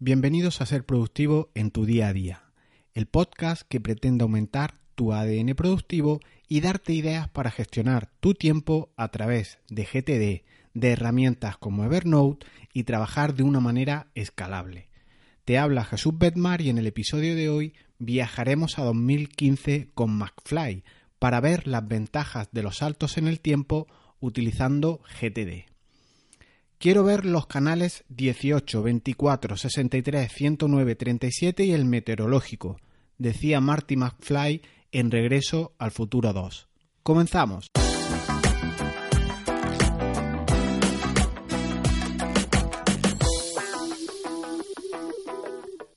Bienvenidos a Ser Productivo en tu día a día, el podcast que pretende aumentar tu ADN productivo y darte ideas para gestionar tu tiempo a través de GTD, de herramientas como Evernote y trabajar de una manera escalable. Te habla Jesús Bedmar y en el episodio de hoy viajaremos a 2015 con McFly para ver las ventajas de los saltos en el tiempo utilizando GTD. Quiero ver los canales 18, 24, 63, 109, 37 y el meteorológico, decía Marty McFly en Regreso al Futuro 2. Comenzamos.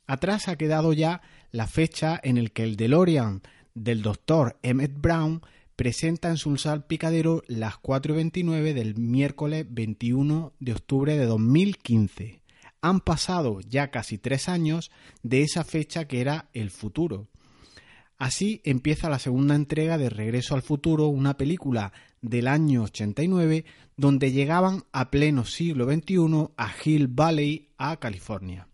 Atrás ha quedado ya la fecha en el que el DeLorean del doctor Emmett Brown presenta en su salpicadero las 4.29 del miércoles 21 de octubre de 2015. Han pasado ya casi tres años de esa fecha que era el futuro. Así empieza la segunda entrega de Regreso al Futuro, una película del año 89 donde llegaban a pleno siglo XXI a Hill Valley, a California.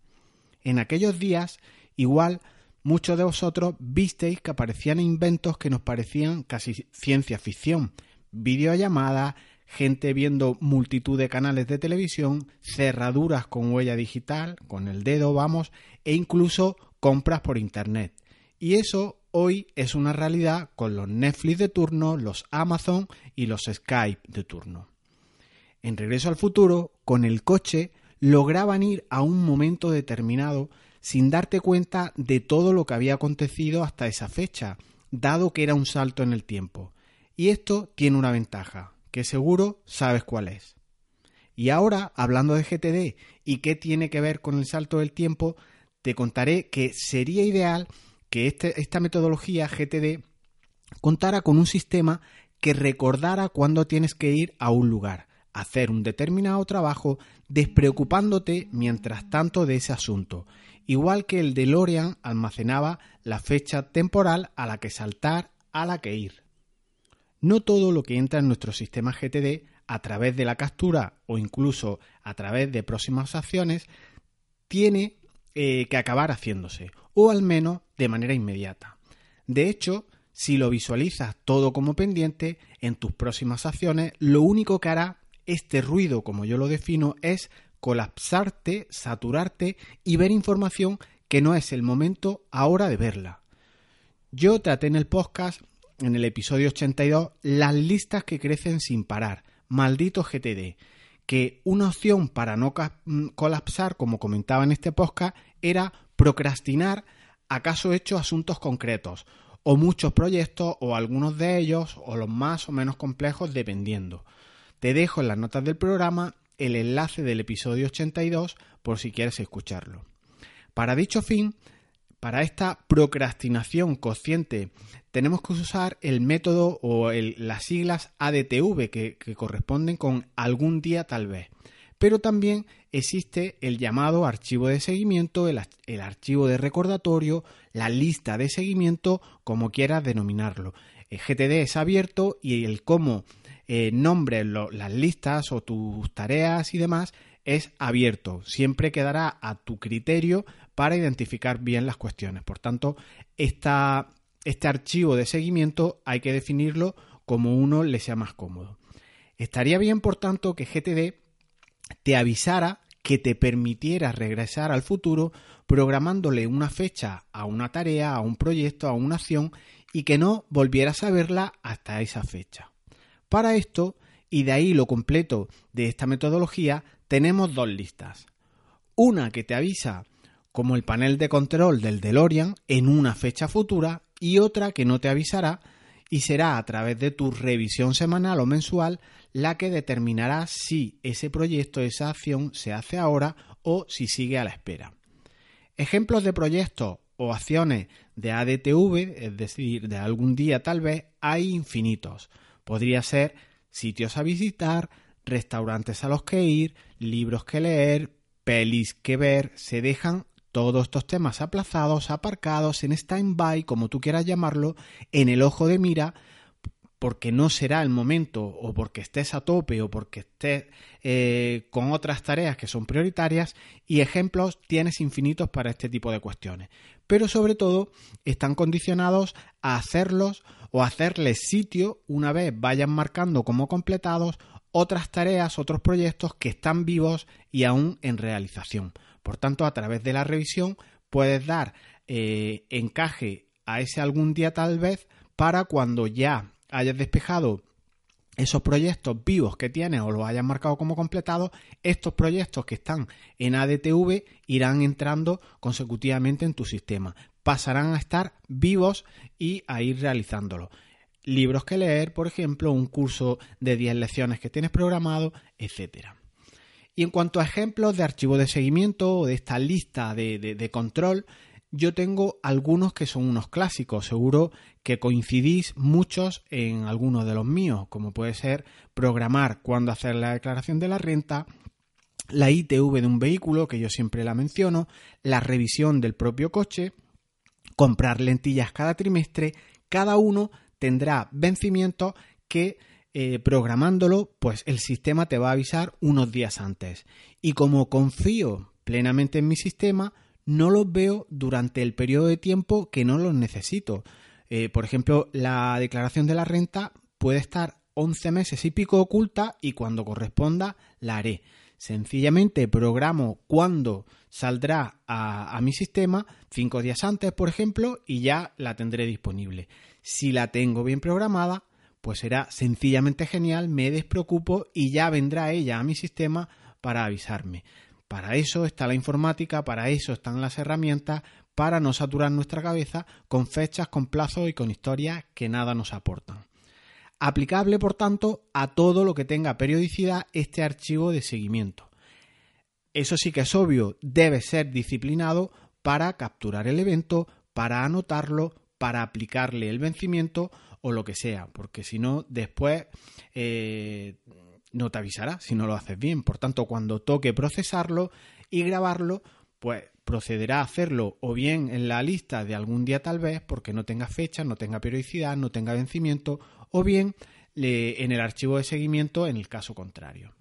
En aquellos días, igual, muchos de vosotros visteis que aparecían inventos que nos parecían casi ciencia ficción. Videollamadas, gente viendo multitud de canales de televisión, cerraduras con huella digital, con el dedo, vamos, e incluso compras por Internet. Y eso hoy es una realidad con los Netflix de turno, los Amazon y los Skype de turno. En Regreso al Futuro, con el coche, lograban ir a un momento determinado sin darte cuenta de todo lo que había acontecido hasta esa fecha, dado que era un salto en el tiempo. Y esto tiene una ventaja, que seguro sabes cuál es. Y ahora, hablando de GTD y qué tiene que ver con el salto del tiempo, te contaré que sería ideal que este, esta metodología GTD contara con un sistema que recordara cuándo tienes que ir a un lugar, hacer un determinado trabajo, despreocupándote mientras tanto de ese asunto, igual que el DeLorean almacenaba la fecha temporal a la que saltar, a la que ir. No todo lo que entra en nuestro sistema GTD a través de la captura o incluso a través de próximas acciones tiene eh, que acabar haciéndose, o al menos de manera inmediata. De hecho, si lo visualizas todo como pendiente, en tus próximas acciones, lo único que hará este ruido, como yo lo defino, es colapsarte, saturarte y ver información que no es el momento ahora de verla. Yo traté en el podcast, en el episodio 82, las listas que crecen sin parar, maldito GTD, que una opción para no mm, colapsar, como comentaba en este podcast, era procrastinar acaso hecho asuntos concretos, o muchos proyectos, o algunos de ellos, o los más o menos complejos, dependiendo. Te dejo en las notas del programa el enlace del episodio 82 por si quieres escucharlo. Para dicho fin, para esta procrastinación consciente, tenemos que usar el método o las siglas ADTV que, corresponden con algún día tal vez. Pero también existe el llamado archivo de seguimiento, el, el archivo de recordatorio, la lista de seguimiento, como quieras denominarlo. El GTD es abierto y el cómo eh, nombres las listas o tus tareas y demás es abierto. Siempre quedará a tu criterio para identificar bien las cuestiones. Por tanto, este archivo de seguimiento hay que definirlo como uno le sea más cómodo. Estaría bien, por tanto, que GTD te avisara que te permitiera regresar al futuro programándole una fecha a una tarea, a un proyecto, a una acción y que no volvieras a verla hasta esa fecha. Para esto, y de ahí lo completo de esta metodología, tenemos dos listas. Una que te avisa como el panel de control del DeLorean en una fecha futura y otra que no te avisará y será a través de tu revisión semanal o mensual la que determinará si ese proyecto, esa acción se hace ahora o si sigue a la espera. Ejemplos de proyectos o acciones de ADTV, es decir, de algún día tal vez, hay infinitos. Podría ser sitios a visitar, restaurantes a los que ir, libros que leer, pelis que ver, se dejan todos estos temas aplazados, aparcados, en stand-by, como tú quieras llamarlo, en el ojo de mira, porque no será el momento o porque estés a tope o porque estés eh, con otras tareas que son prioritarias y ejemplos tienes infinitos para este tipo de cuestiones. Pero sobre todo están condicionados a hacerlos o hacerles sitio una vez vayan marcando como completados otras tareas, otros proyectos que están vivos y aún en realización. Por tanto, a través de la revisión puedes dar eh, encaje a ese algún día tal vez para cuando ya hayas despejado esos proyectos vivos que tienes o los hayas marcado como completados, estos proyectos que están en ADTV irán entrando consecutivamente en tu sistema. Pasarán a estar vivos y a ir realizándolo. Libros que leer, por ejemplo, un curso de 10 lecciones que tienes programado, etc. Y en cuanto a ejemplos de archivo de seguimiento o de esta lista de, de control, yo tengo algunos que son unos clásicos, seguro que coincidís muchos en algunos de los míos, como puede ser programar cuándo hacer la declaración de la renta, la ITV de un vehículo, que yo siempre la menciono, la revisión del propio coche, comprar lentillas cada trimestre, cada uno tendrá vencimientos que eh, programándolo, pues el sistema te va a avisar unos días antes. Y como confío plenamente en mi sistema, no los veo durante el periodo de tiempo que no los necesito. Eh, por ejemplo, la declaración de la renta puede estar 11 meses y pico oculta y cuando corresponda la haré. Sencillamente programo cuándo saldrá a, mi sistema, cinco días antes, por ejemplo, y ya la tendré disponible. Si la tengo bien programada, pues será sencillamente genial, me despreocupo y ya vendrá ella a mi sistema para avisarme. Para eso está la informática, para eso están las herramientas, para no saturar nuestra cabeza con fechas, con plazos y con historias que nada nos aportan. Aplicable, por tanto, a todo lo que tenga periodicidad este archivo de seguimiento. Eso sí que es obvio, debe ser disciplinado para capturar el evento, para anotarlo, para aplicarle el vencimiento o lo que sea, porque si no, después eh, no te avisará si no lo haces bien. Por tanto, cuando toque procesarlo y grabarlo, pues procederá a hacerlo o bien en la lista de algún día tal vez, porque no tenga fecha, no tenga periodicidad, no tenga vencimiento, o bien en el archivo de seguimiento en el caso contrario.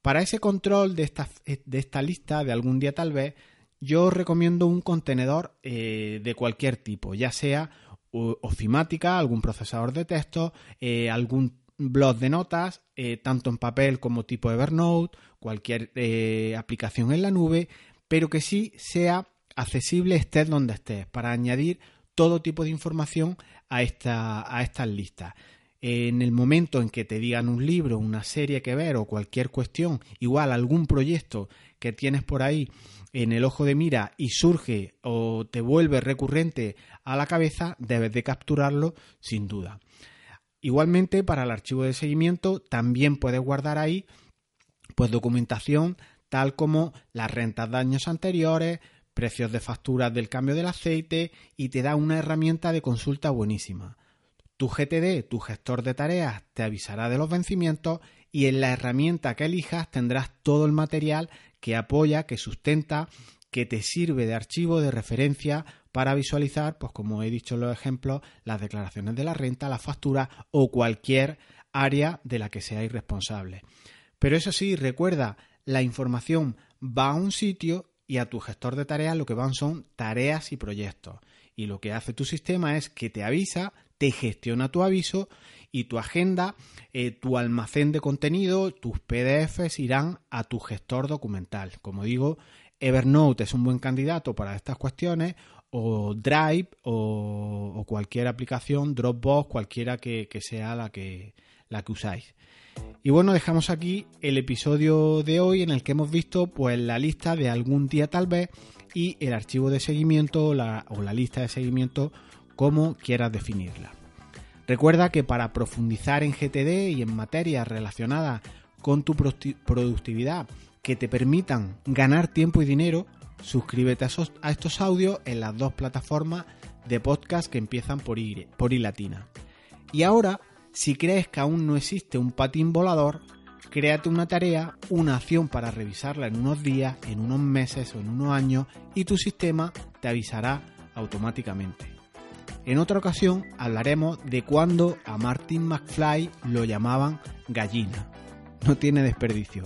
Para ese control de esta, de esta lista de algún día tal vez, yo recomiendo un contenedor eh, de cualquier tipo, ya sea ofimática, algún procesador de texto, eh, algún blog de notas, eh, tanto en papel como tipo Evernote, cualquier eh, aplicación en la nube, pero que sí sea accesible estés donde estés, para añadir todo tipo de información a, esta, a estas listas. En el momento en que te digan un libro, una serie que ver o cualquier cuestión, igual algún proyecto que tienes por ahí en el ojo de mira y surge o te vuelve recurrente a la cabeza, debes de capturarlo sin duda. Igualmente, para el archivo de seguimiento también puedes guardar ahí pues documentación tal como las rentas de años anteriores, precios de facturas del cambio del aceite y te da una herramienta de consulta buenísima. Tu GTD, tu gestor de tareas, te avisará de los vencimientos y en la herramienta que elijas tendrás todo el material que apoya, que sustenta, que te sirve de archivo de referencia para visualizar, pues como he dicho en los ejemplos, las declaraciones de la renta, la factura o cualquier área de la que seáis responsable. Pero eso sí, recuerda, la información va a un sitio y a tu gestor de tareas lo que van son tareas y proyectos. Y lo que hace tu sistema es que te avisa, te gestiona tu aviso y tu agenda, eh, tu almacén de contenido, tus PDFs irán a tu gestor documental. Como digo, Evernote es un buen candidato para estas cuestiones o Drive o, cualquier aplicación, Dropbox, cualquiera que, sea la que, la que usáis. Y bueno, dejamos aquí el episodio de hoy en el que hemos visto pues la lista de algún día tal vez y el archivo de seguimiento o la lista de seguimiento como quieras definirla. Recuerda que para profundizar en GTD y en materias relacionadas con tu productividad que te permitan ganar tiempo y dinero, Suscríbete a, estos audios en las dos plataformas de podcast que empiezan por I, por I latina. Y ahora, si crees que aún no existe un patín volador, créate una tarea, una acción para revisarla en unos días, en unos meses o en unos años y tu sistema te avisará automáticamente. En otra ocasión hablaremos de cuando a Martin McFly lo llamaban gallina. No tiene desperdicio.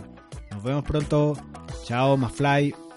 Nos vemos pronto. Chao, McFly.